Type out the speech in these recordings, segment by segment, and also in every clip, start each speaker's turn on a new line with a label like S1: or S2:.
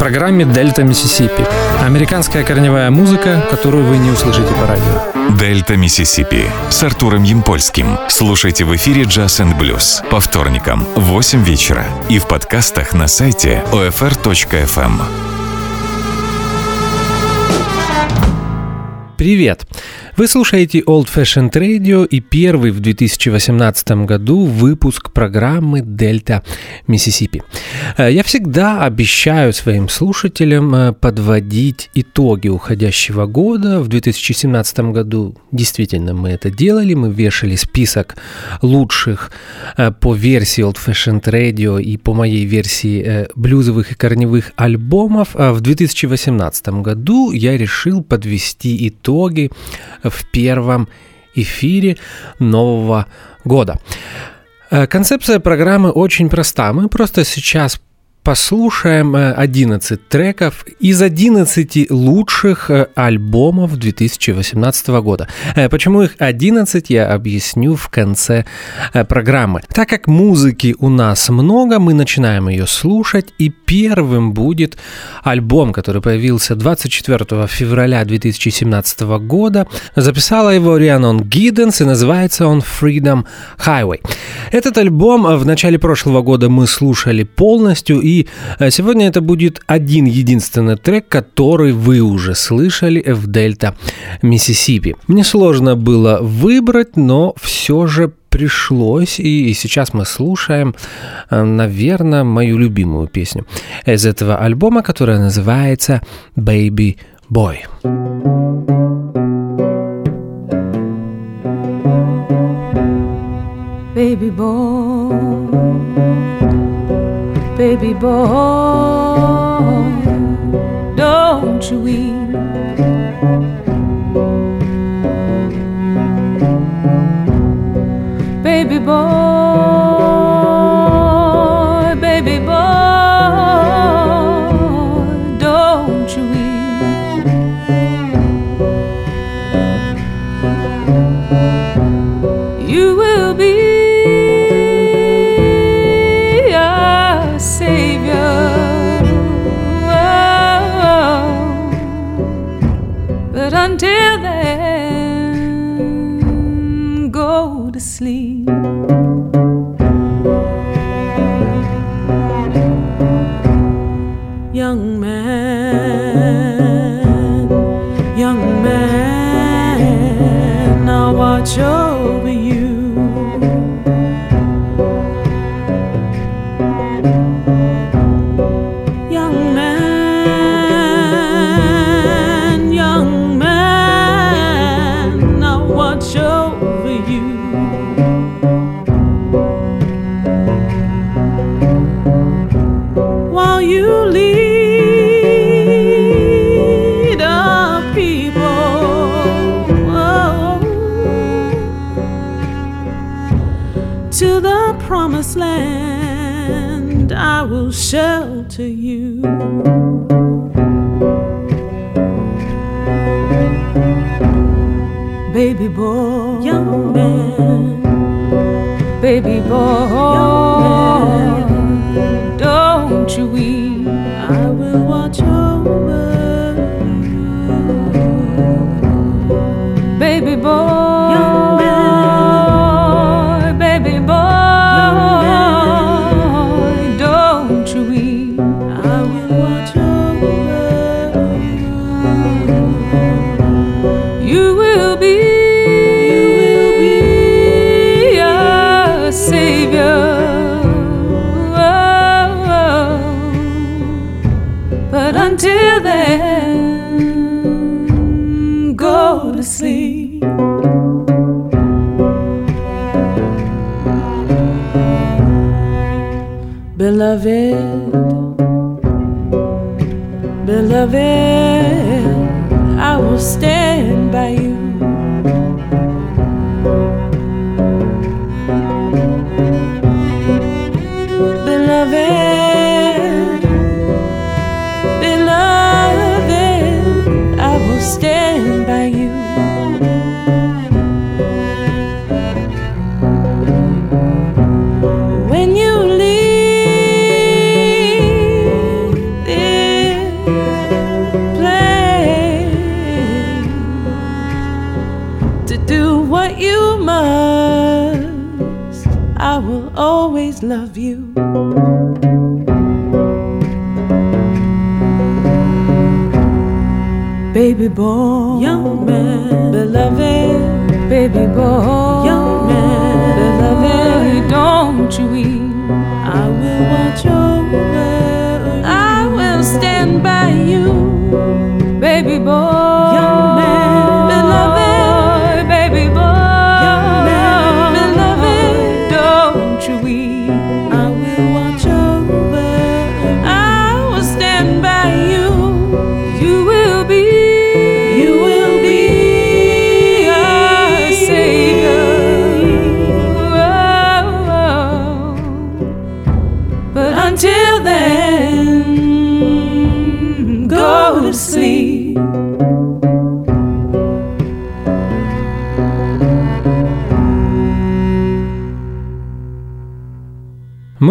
S1: программе «Дельта Миссисипи». Американская корневая музыка, которую вы не услышите по радио.
S2: «Дельта Миссисипи» с Артуром Ямпольским. Слушайте в эфире «Джаз энд блюз» по вторникам в 8 вечера и в подкастах на сайте OFR.FM.
S1: Привет! Вы слушаете Old Fashioned Radio и первый в 2018 году выпуск программы «Дельта Миссисипи». Э, я всегда обещаю своим слушателям э, подводить итоги уходящего года. В 2017 году действительно мы это делали. Мы вешали список лучших э, по версии Old Fashioned Radio и по моей версии блюзовых и корневых альбомов. А в 2018 году я решил подвести итоги в первом эфире нового года. Э, концепция программы очень проста. Мы просто сейчас послушаем 11 э, треков из 11 лучших э, альбомов 2018 года. Э, почему их 11, я объясню в конце программы. Так как музыки у нас много, мы начинаем ее слушать, и первым будет альбом, который появился 24 февраля 2017 года. Записала его Рианон Гидденс, и называется он Freedom Highway. Этот альбом в начале прошлого года мы слушали полностью, и э, сегодня это будет один единственный трек, который вы уже слышали в Дельта Миссисипи. Мне сложно было выбрать, но все же пришлось, и сейчас мы слушаем, э, наверное, мою любимую песню из этого альбома, которая называется «Baby Boy». Baby boy baby boy, don't you weep. Baby boy, vez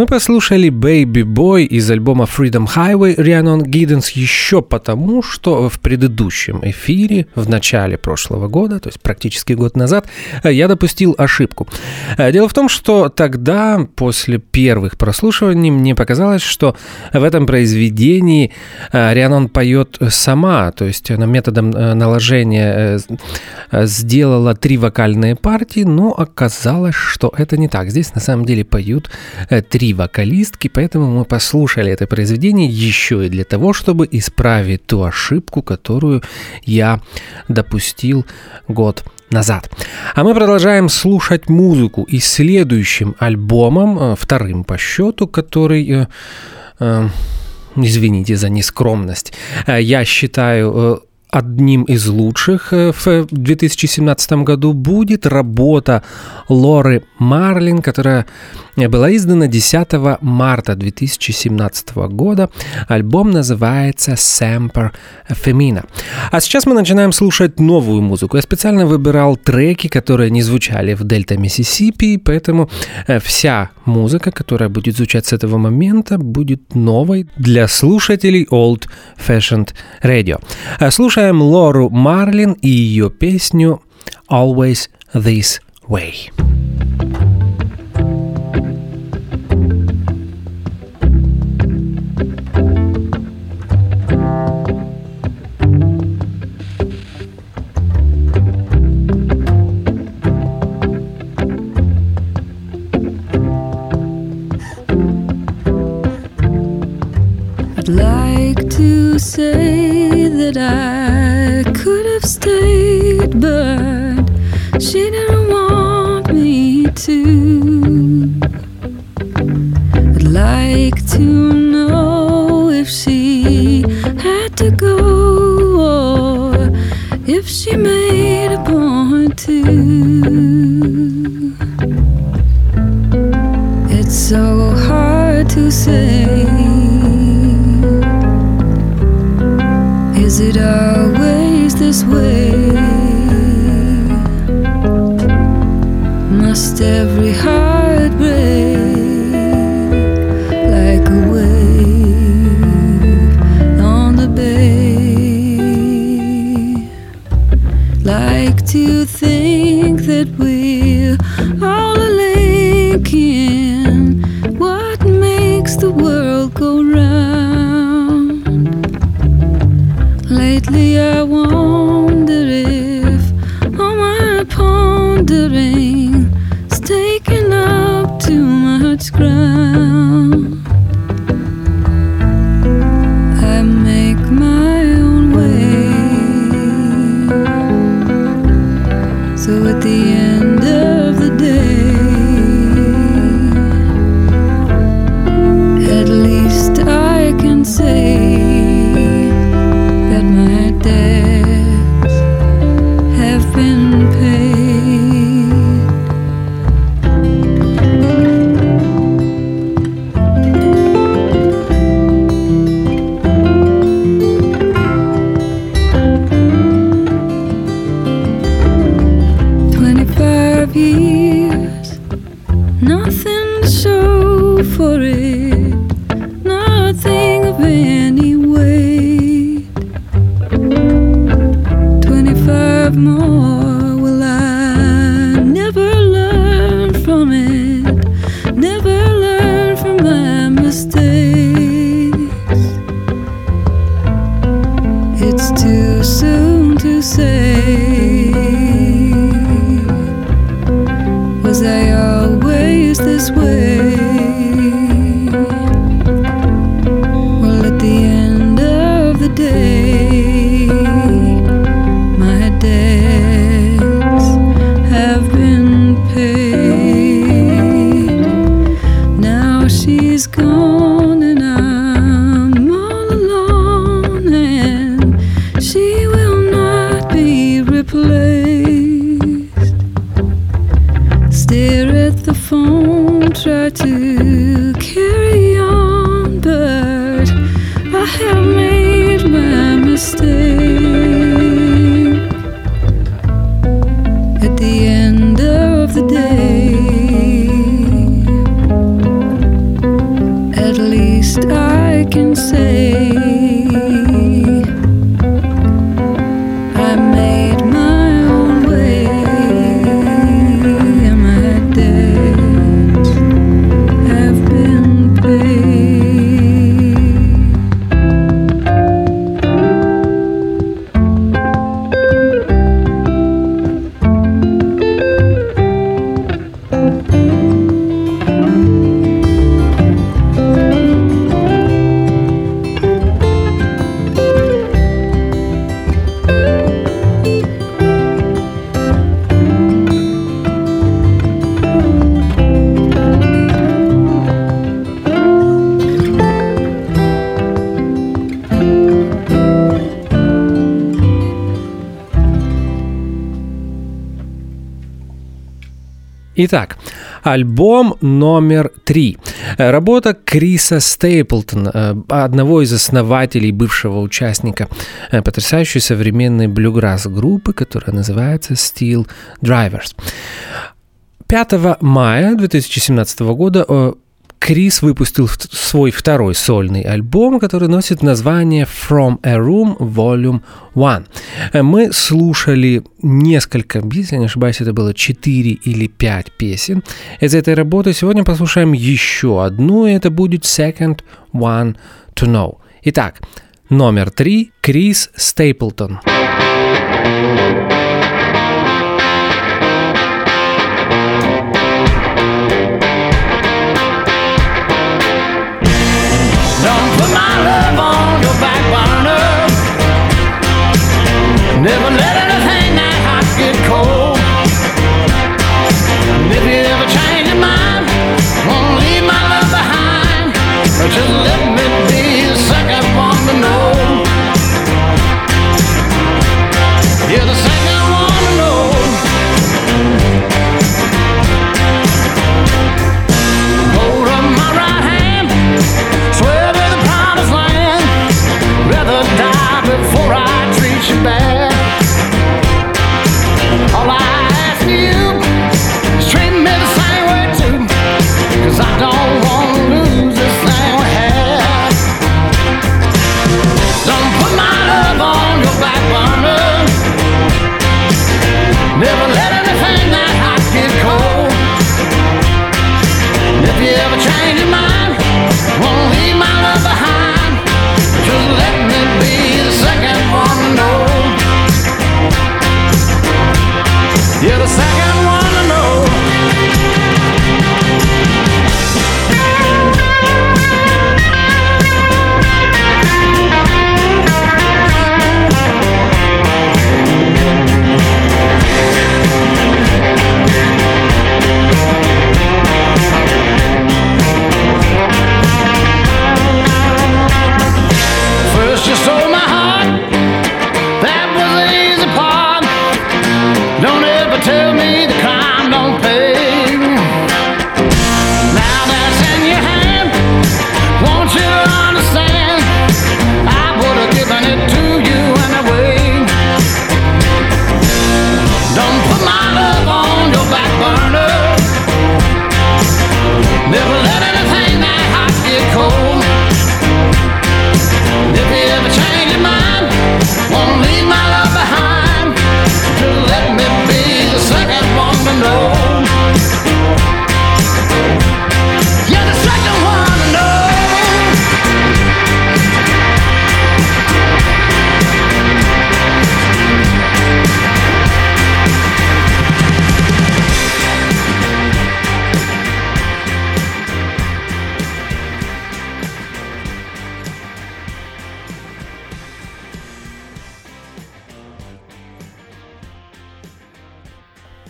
S1: послушали Baby Boy из альбома Freedom Highway Rhiannon Giddens еще потому, что в предыдущем эфире в начале прошлого года, то есть практически год назад, я допустил ошибку. Дело в том, что тогда, после первых прослушиваний, мне показалось, что в этом произведении Рианон поет сама, то есть она методом наложения сделала три вокальные партии, но оказалось, что это не так. Здесь на самом деле поют три три вокалистки, поэтому мы послушали это произведение еще и для того, чтобы исправить ту ошибку, которую я допустил год назад. А мы продолжаем слушать музыку и следующим альбомом, вторым по счету, который... Извините за нескромность. Я считаю одним из лучших в 2017 году будет работа Лоры Марлин, которая была издана 10 марта 2017 года. Альбом называется Semper Femina. А сейчас мы начинаем слушать новую музыку. Я специально выбирал треки, которые не звучали в Дельта Миссисипи, поэтому вся музыка, которая будет звучать с этого момента, будет новой для слушателей Old Fashioned Radio. Слушаем Лору Марлин и ее песню Always This Way.
S3: like to say that I
S1: альбом номер три. Работа Криса Стейплтона, одного из основателей, бывшего участника э, потрясающей современной блюграсс-группы, которая называется Steel Drivers. 5 мая 2017 года э, Крис выпустил свой второй сольный альбом, который носит название From a Room Volume 1. Мы слушали несколько, если не ошибаюсь, это было 4 или 5 песен из этой работы. Сегодня послушаем еще одну, и это будет Second One to Know. Итак, номер 3 Крис Стейплтон. thank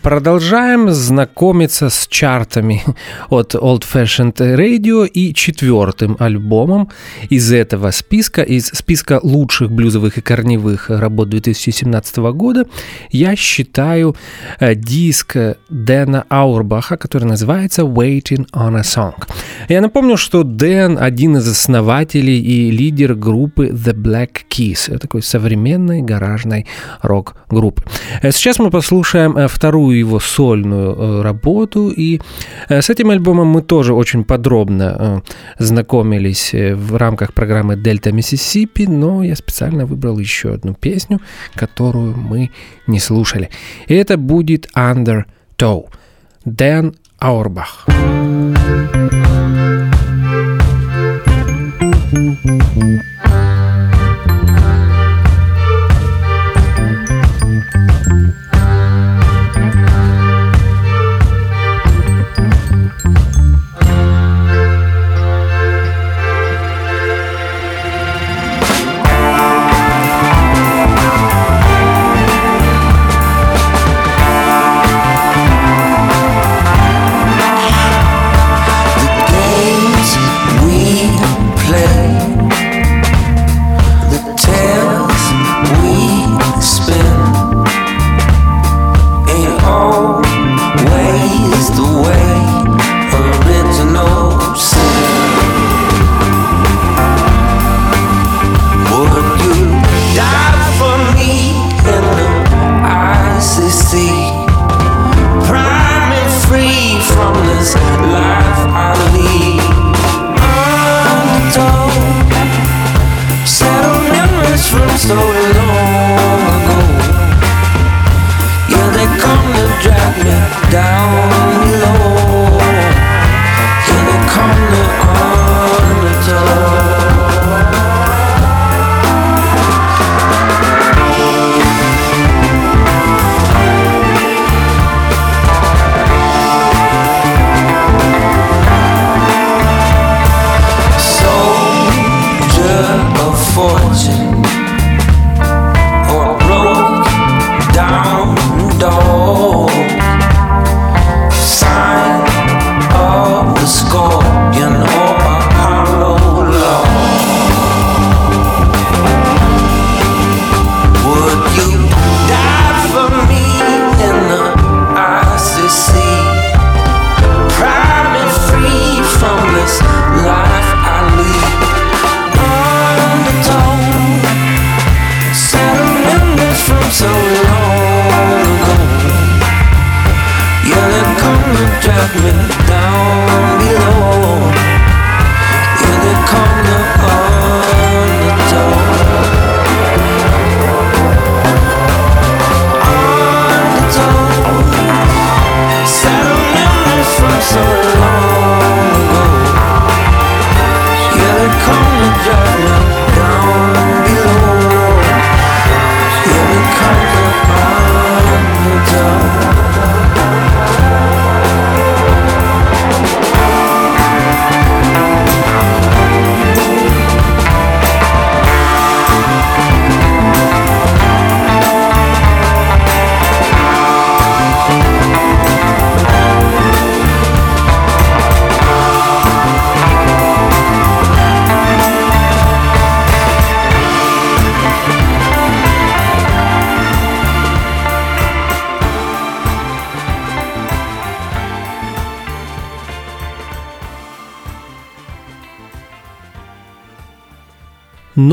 S4: Продолжаем знакомиться с чартами от Old Fashioned Radio и четвертым альбомом из этого списка, из списка лучших блюзовых и корневых работ 2017 года, я считаю э, диск Дэна Аурбаха, который называется Waiting on a Song. Я напомню, что Дэн один из основателей и лидер группы The Black Keys, такой современной гаражной рок-группы. Э, сейчас мы послушаем э, вторую его сольную э, работу, и с этим альбомом мы тоже очень подробно знакомились в рамках программы Дельта Миссисипи, но я специально выбрал еще одну песню, которую мы не слушали. И это будет Under Toe. Дэн Аурбах. thank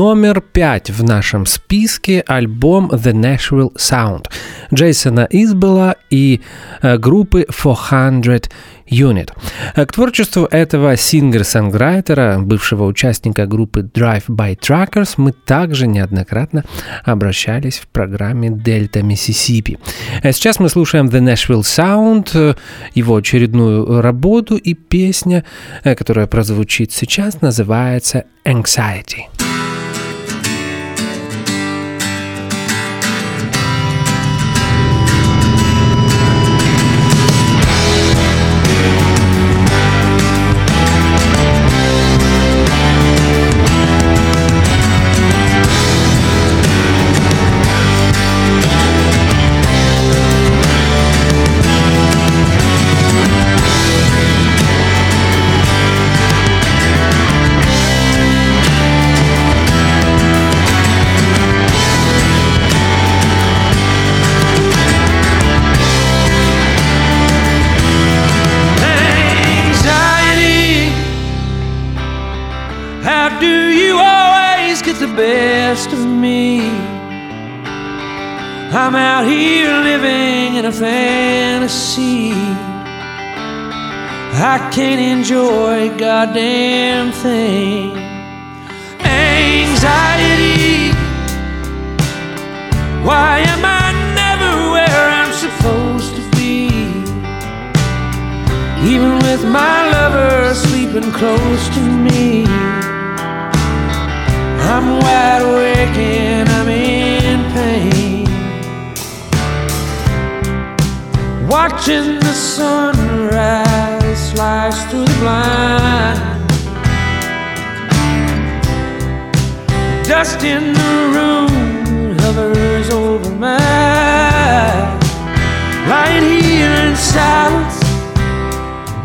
S4: Номер пять в нашем списке альбом The Nashville Sound Джейсона Избела и э, группы 400 Unit. Э, к творчеству этого сингер-сонграйтера, бывшего участника группы Drive-By Truckers, мы также неоднократно обращались в программе Дельта Миссисипи. Э, сейчас мы слушаем The Nashville Sound, его очередную работу и песня, которая прозвучит сейчас, называется Anxiety.
S5: In a fantasy. I can't enjoy a goddamn thing. Anxiety. Why am I never where I'm supposed to be? Even with my lover sleeping close to me. I'm wide awake and Watching the sunrise slice through the blind. Dust in the room hovers over my lying here in silence.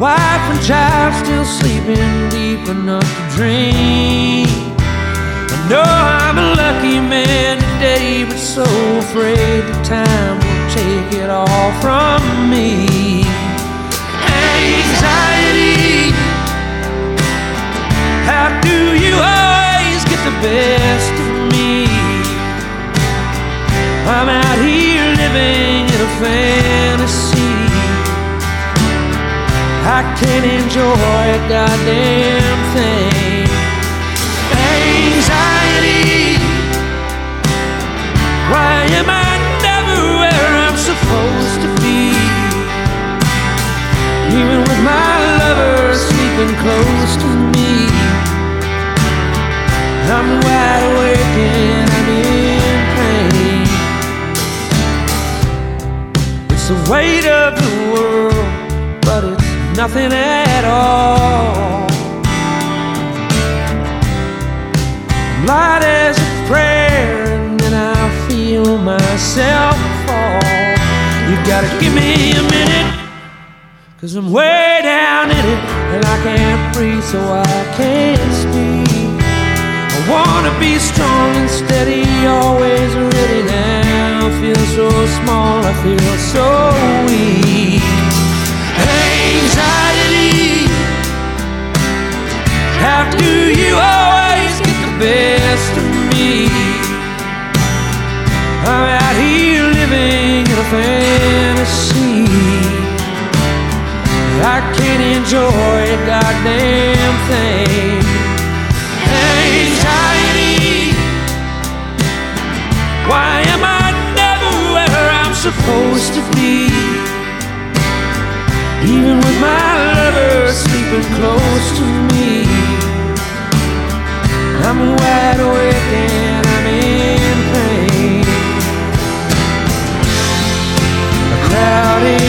S5: Wife and child still sleeping deep enough to dream. I know I'm a lucky man today, but so afraid the time take it all from me. Anxiety, how do you always get the best of me? I'm out here living in a fantasy. I can't enjoy a goddamn thing. Anxiety. Why am I Even with my lover sleeping close to me, I'm wide awake and I'm in pain. It's the weight of the world, but it's nothing at all. Light as a prayer, and then I feel myself fall. You gotta give me cause I'm way down in it, and I can't breathe, so I can't speak. I wanna be strong and steady, always ready now. I Feel so small, I feel so weak. Anxiety. How do you always get the best of me? I'm I can't enjoy a goddamn thing. Anxiety. Why am I never where I'm supposed to be? Even with my lover sleeping close to me, I'm wide awake and I'm in pain. A crowded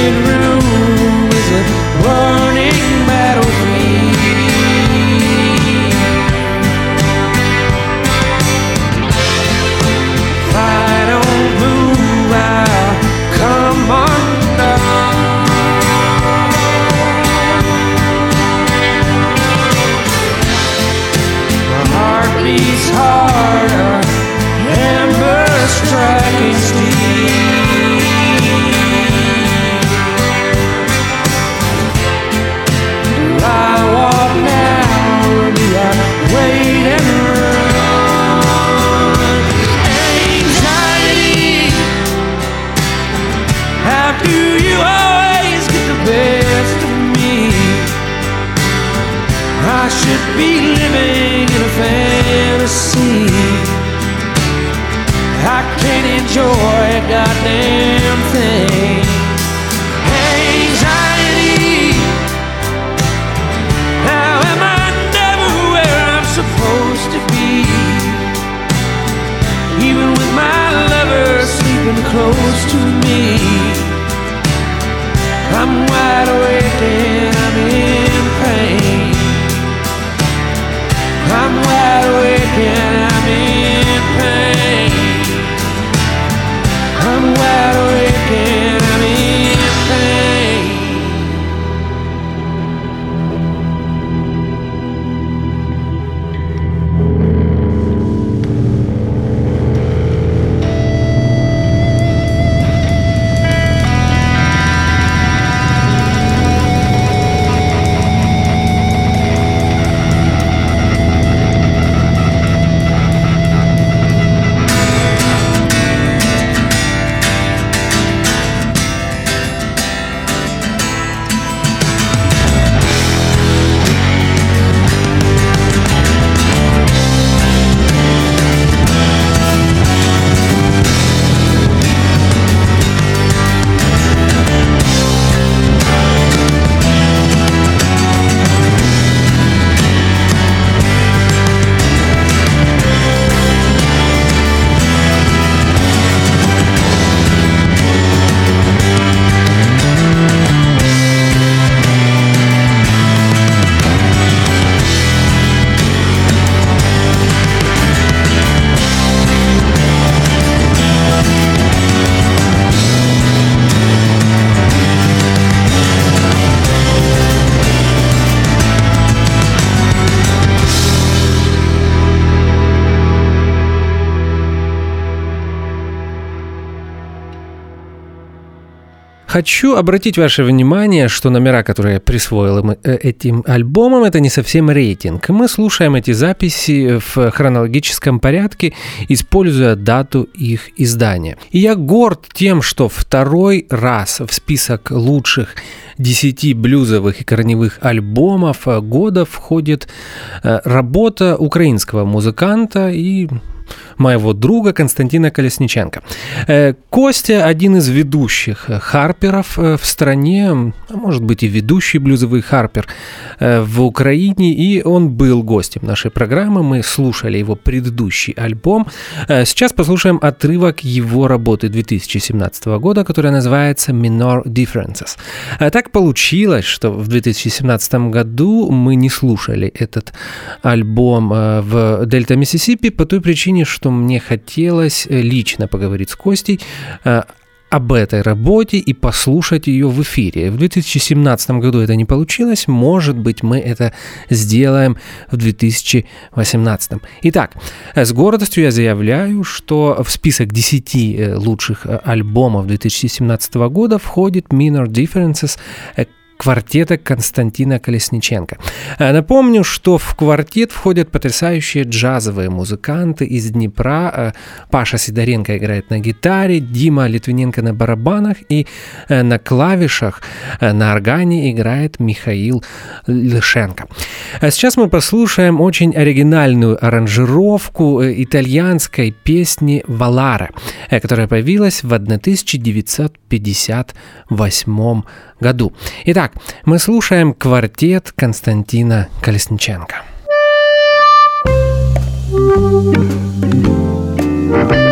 S1: Хочу обратить ваше внимание, что номера, которые я присвоил э, этим альбомам, это не совсем рейтинг. Мы слушаем эти записи в хронологическом порядке, используя дату их издания. И я горд тем, что второй раз в список лучших 10 блюзовых и корневых альбомов года входит э, работа украинского музыканта и моего друга Константина Колесниченко. Э, Костя один из ведущих харперов э, в стране, а может быть и ведущий блюзовый харпер э, в Украине, и он был гостем нашей программы. Мы слушали его предыдущий альбом. Сейчас послушаем отрывок его работы 2017 года, которая называется Minor Differences. Так получилось, что в 2017 году мы не слушали этот альбом в Дельта Миссисипи по той причине, что мне хотелось э, лично поговорить с Костей э, об этой работе и послушать ее в эфире. В 2017 году это не получилось, может быть, мы это сделаем в 2018. Итак, с гордостью я заявляю, что в список 10 э, лучших альбомов 2017 года входит Minor Differences, квартета Константина Колесниченко. Э, напомню, что в квартет входят потрясающие джазовые музыканты из Днепра. Э, Паша Сидоренко играет на гитаре, Дима Литвиненко на барабанах и э, на клавишах на органе играет Михаил Лышенко. Сейчас мы послушаем очень оригинальную аранжировку итальянской песни «Валара», которая появилась в 1958 году. Итак, мы слушаем квартет Константина Колесниченко. thank you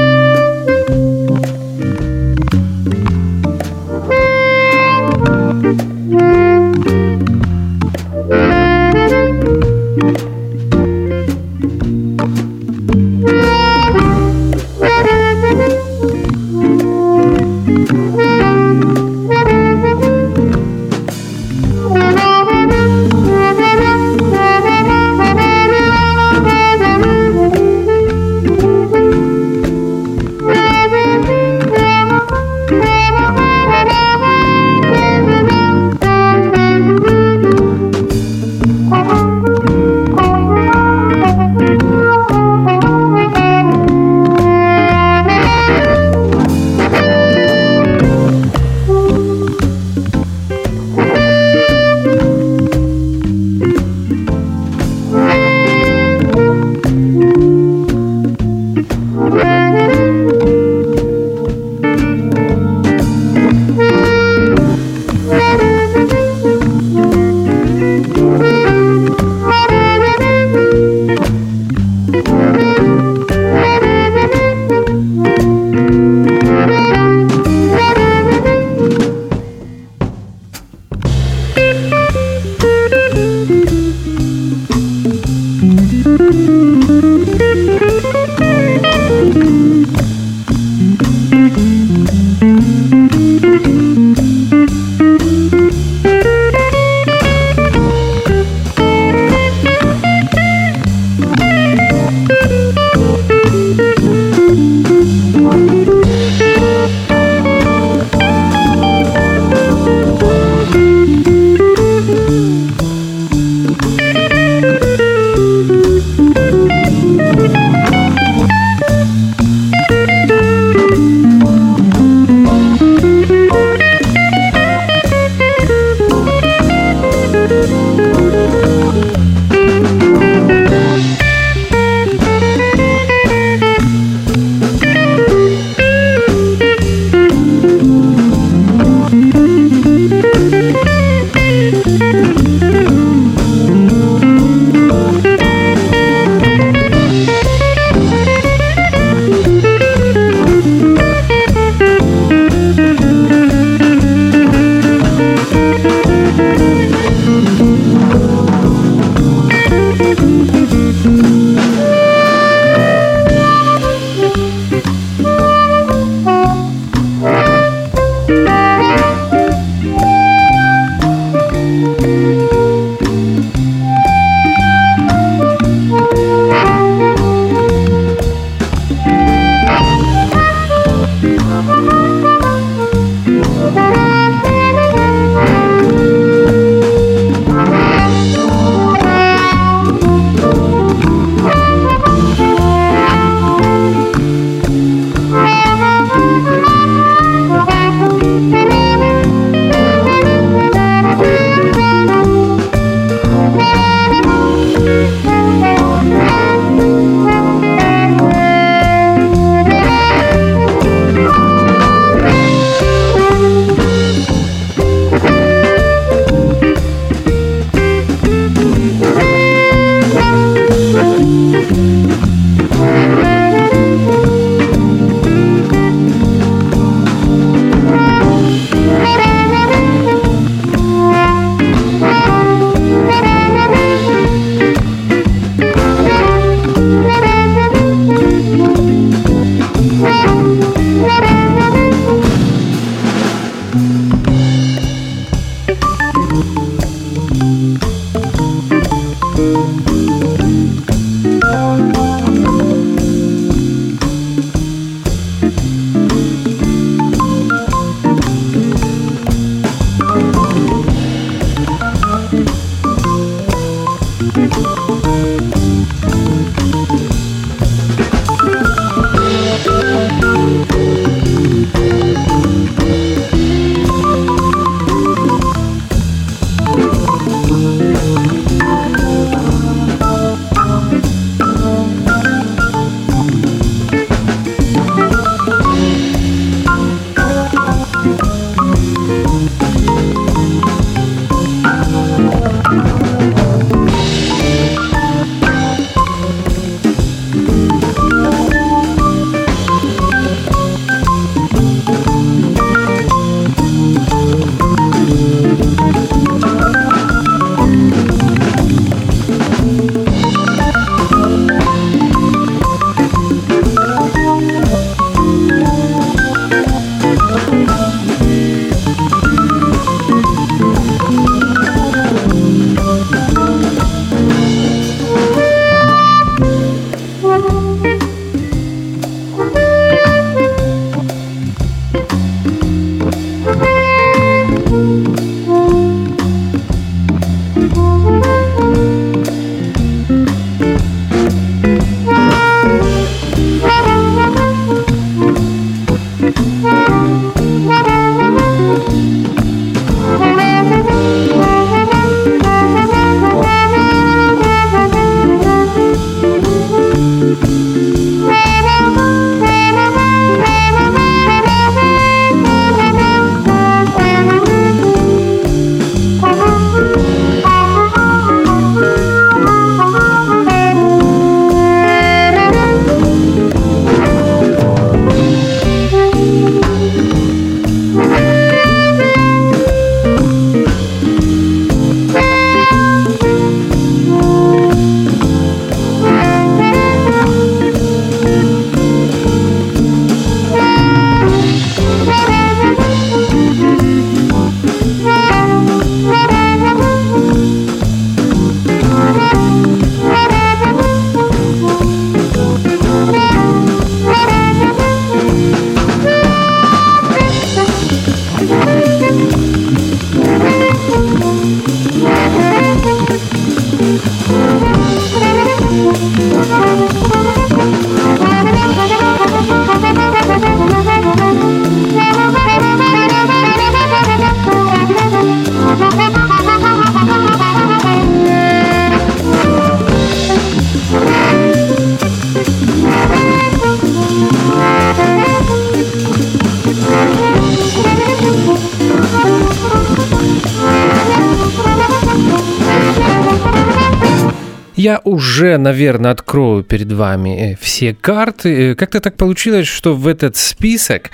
S1: Я уже, наверное, открою перед вами э, все карты. Э, как-то так получилось, что в этот список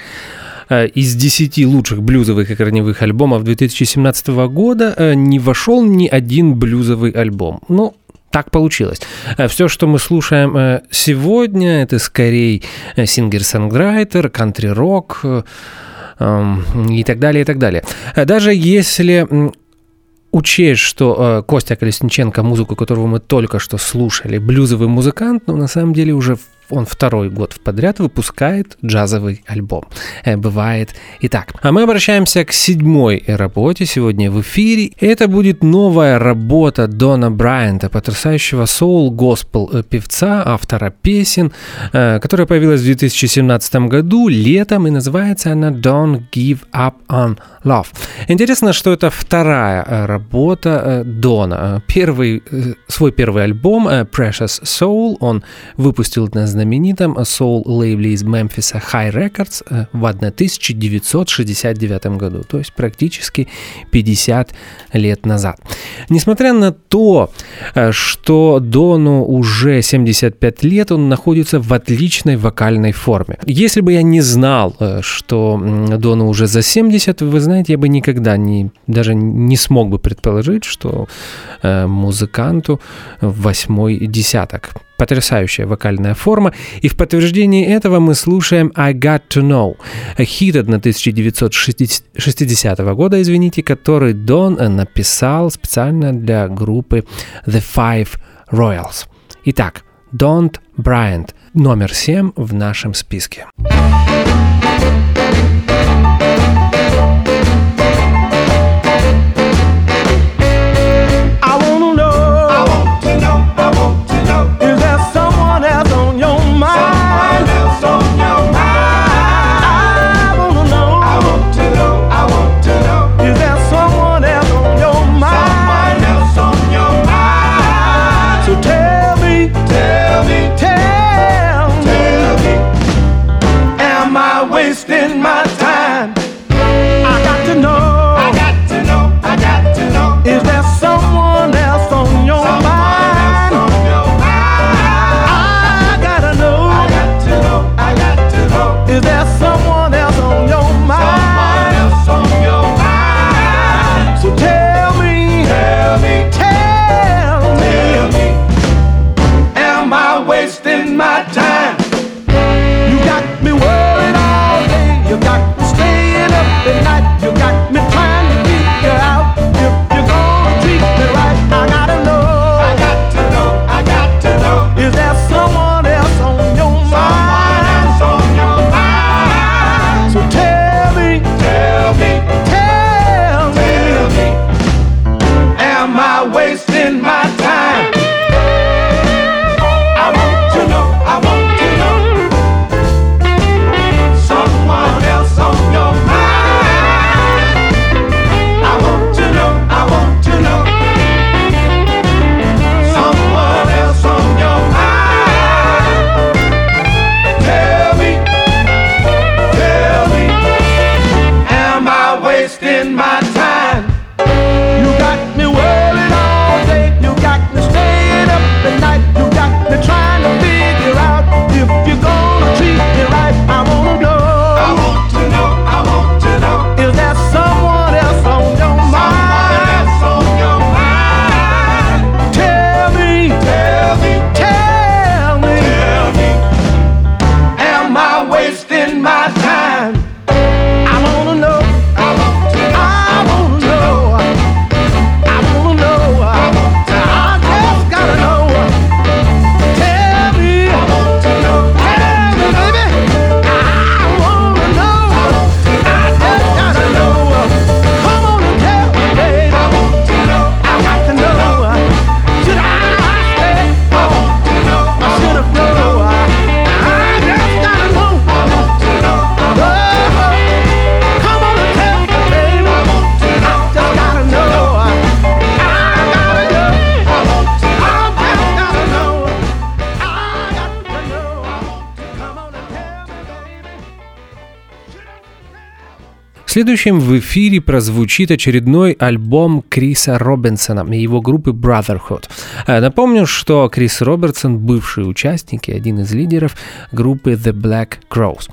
S1: э, из 10 лучших блюзовых и корневых альбомов 2017 года не вошел ни один блюзовый альбом. Ну, так получилось. Все, что мы слушаем сегодня, это скорее сингер-санграйтер, кантри-рок эм, и так далее, и так далее. Даже если учесть, что э, Костя Колесниченко, музыку которого мы только что слушали, блюзовый музыкант, но на самом деле уже он второй год подряд выпускает джазовый альбом. Э, бывает и так. А мы обращаемся к седьмой работе сегодня в эфире. Это будет новая работа Дона Брайанта, потрясающего соул-госпел э, певца, автора песен, э, которая появилась в 2017 году летом и называется она Don't Give Up on Love. Интересно, что это вторая работа Дона. Первый, свой первый альбом Precious Soul он выпустил на знаменитом соул-лейбле из Мемфиса High Records э, в 1969 году, то есть практически 50 лет назад. Несмотря на то, э, что Дону уже 75 лет, он находится в отличной вокальной форме. Если бы я не знал, э, что Дону уже за 70, вы знаете, я бы никогда не, даже не смог бы предположить, что музыканту восьмой десяток. Потрясающая вокальная форма. И в подтверждении этого мы слушаем I Got To Know, хит 1960 года, извините, который Дон написал специально для группы The Five Royals. Итак, Don't Bryant, номер 7 в нашем списке.
S6: my way.
S7: Следующим в эфире прозвучит очередной альбом Криса Робинсона и его группы Brotherhood. Э, напомню, что Крис Робертсон бывший участник и один из лидеров группы The Black Crows.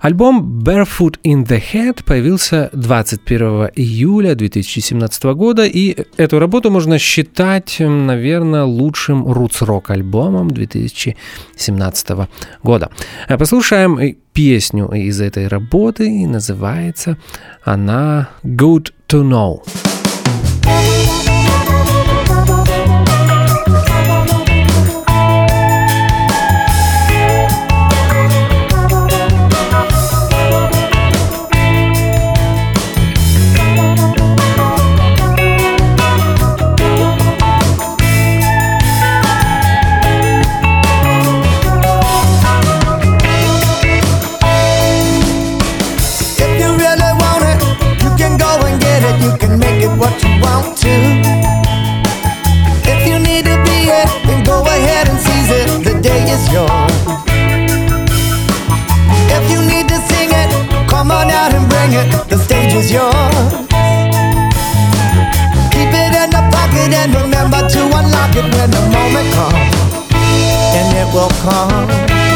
S7: Альбом Barefoot in the Head появился 21 июля 2017 года, и эту работу можно считать, наверное, лучшим рутс-рок альбомом 2017 года. А послушаем песню из этой работы, и называется она «Good to Know». is yours. Keep it in the pocket and remember to unlock it when the moment comes. And it will come.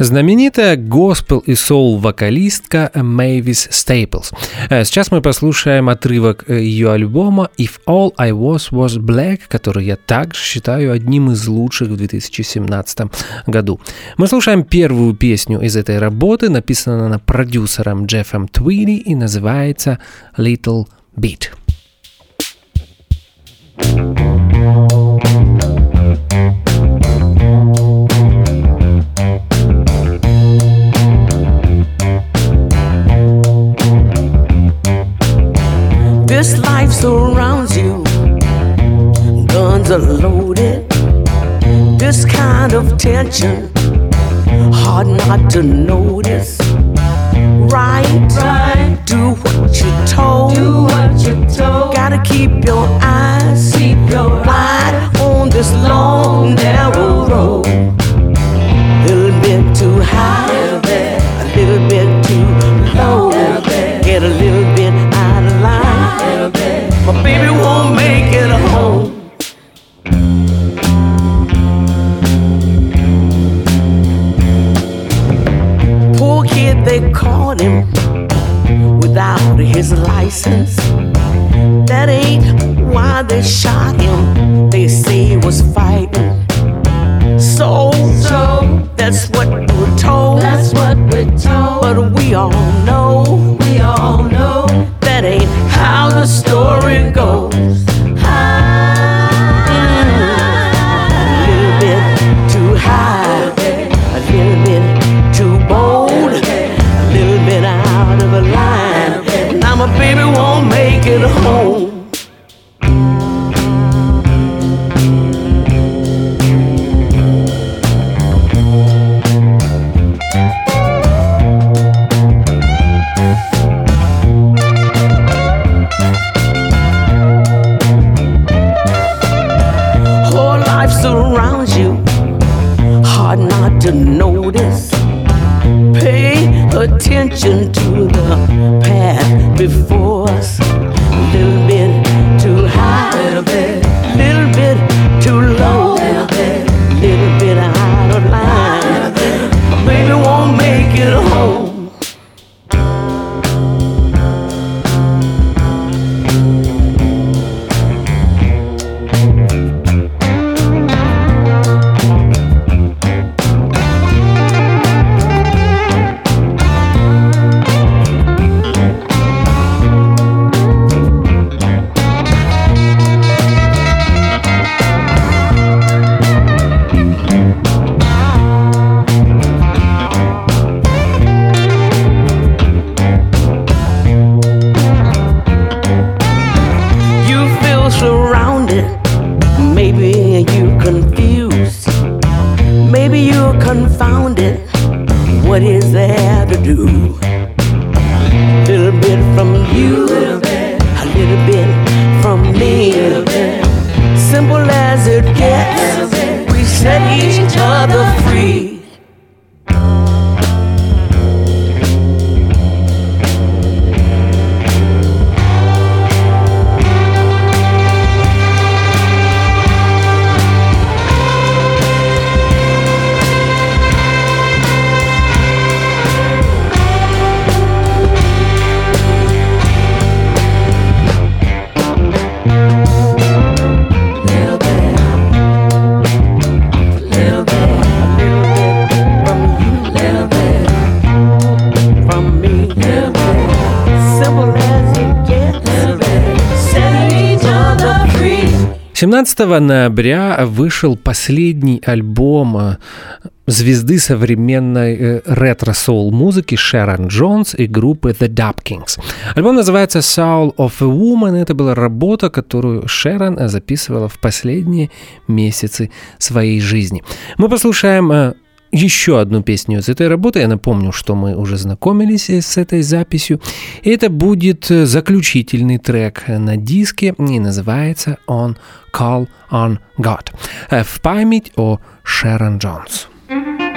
S1: Знаменитая госпел и соул-вокалистка Мэйвис Стейплс. Сейчас мы послушаем отрывок э, ее альбома «If All I Was Was Black», который я также считаю одним из лучших в 2017 году. Мы слушаем первую песню из этой работы, написана она продюсером Джеффом Твири и называется «Little Beat».
S5: This life surrounds you, guns are loaded. This kind of tension, hard not to notice. Right,
S8: Right.
S5: do what you're told.
S8: Do what you're told.
S5: Gotta keep your eyes
S8: Keep your
S5: wide on this long, narrow road. A Little bit too high, his license. That ain't why they shot him.
S1: Ноября вышел последний альбом э, звезды современной э, ретро-соул музыки Шерон Джонс и группы The Dub Kings. Альбом называется Soul of a Woman. Это была работа, которую Шерон э, записывала в последние месяцы своей жизни. Мы послушаем еще одну песню из этой работы. Я напомню, что мы уже знакомились с этой записью. Это будет э, заключительный трек на диске и называется он Call on God. Э, В память о Шерон Джонс.
S5: You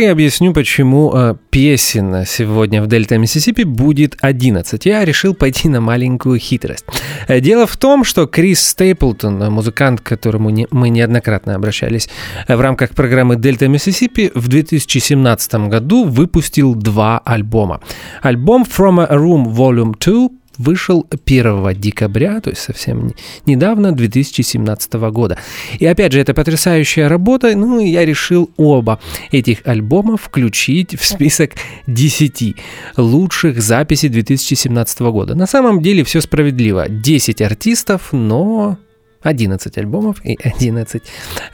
S1: теперь я объясню, почему э, песен сегодня в Дельта Миссисипи будет 11. Я решил пойти на маленькую хитрость. Э, дело в том, что Крис Стейплтон, музыкант, к которому не, мы неоднократно обращались э, в рамках программы Дельта Миссисипи, в 2017 году выпустил два альбома. Альбом From a Room Volume 2 вышел 1 декабря, то есть совсем недавно, 2017 года. И опять же, это потрясающая работа, ну и я решил оба этих альбома включить в список 10 лучших записей 2017 года. На самом деле все справедливо. 10 артистов, но 11 альбомов и 11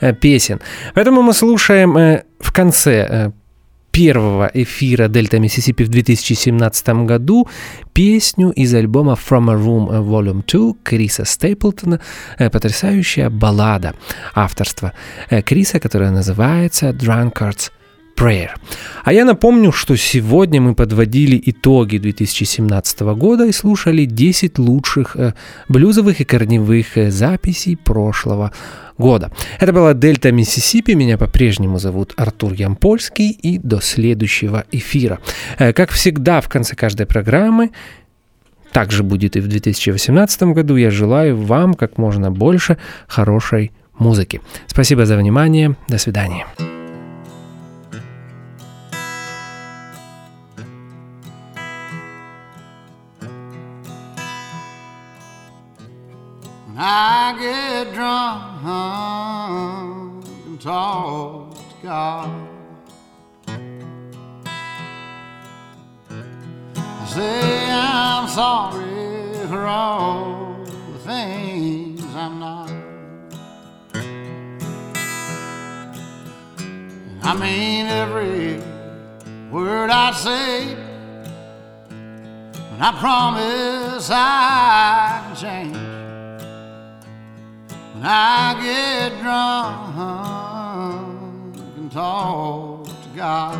S1: э, песен. Поэтому мы слушаем э, в конце э, первого эфира Дельта Миссисипи в 2017 году песню из альбома From a Room Volume 2 Криса Стейплтона, э, потрясающая баллада авторства э, Криса, которая называется Drunkard's Prayer. А я напомню, что сегодня мы подводили итоги 2017 года и слушали 10 лучших э, блюзовых и корневых записей прошлого года. Это была Дельта Миссисипи. Меня по-прежнему зовут Артур Ямпольский. И до следующего эфира. Э, как всегда, в конце каждой программы также будет и в 2018 году. Я желаю вам как можно больше хорошей музыки. Спасибо за внимание. До свидания.
S9: I get drunk and talk to God. I say I'm sorry for all the things I'm not. I mean every word I say, and I promise I can change. When I get drunk and talk to God.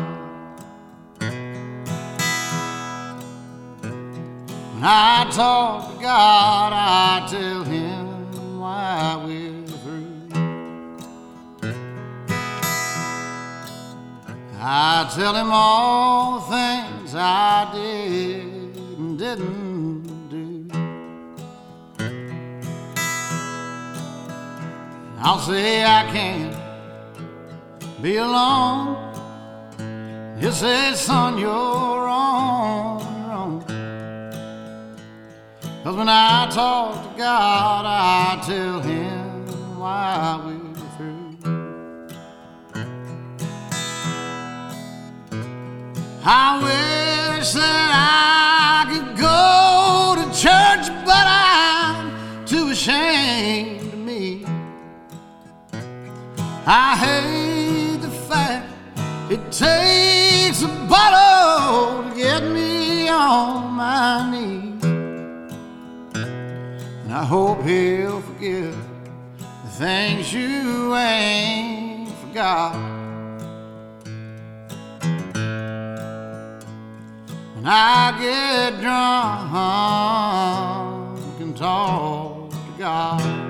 S9: When I talk to God, I tell Him why we're through. I tell Him all the things I did and didn't I'll say I can't be alone. He'll say, son, you're on your own. Cause when I talk to God, I tell him why we're through. I wish that I I hate the fact it takes a bottle to get me on my knees. And I hope he'll forgive the things you ain't forgot. When I get drunk and talk to God.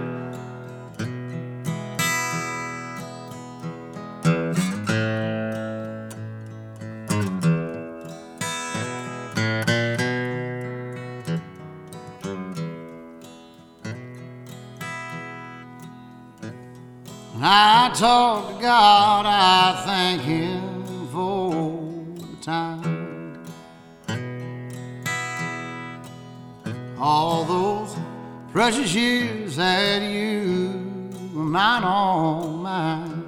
S9: I talk to God, I thank Him for the time. All those precious years that you were mine, all mine.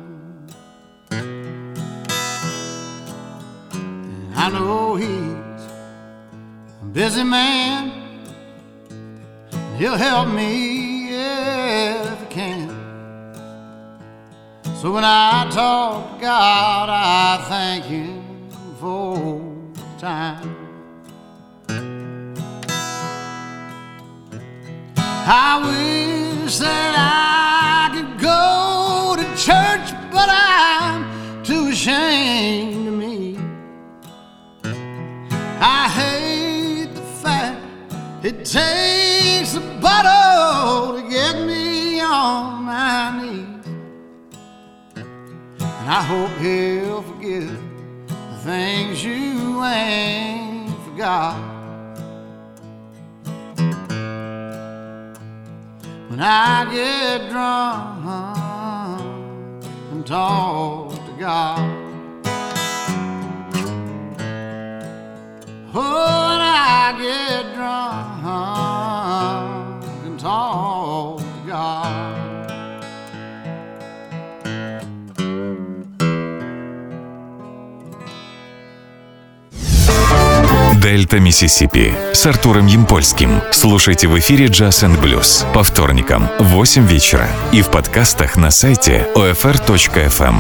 S9: And I know He's a busy man, He'll help me So when I talk God, I thank Him for time. I wish that I could go to church, but I'm too ashamed of me. I hate the fact it takes a bottle to get me on my knees. I hope he'll forgive the things you ain't forgot. When I get drunk and talk to God. Oh, when I get drunk and talk
S2: Дельта Миссисипи с Артуром Ямпольским. Слушайте в эфире Jazz and Blues по вторникам в 8 вечера и в подкастах на сайте OFR.FM.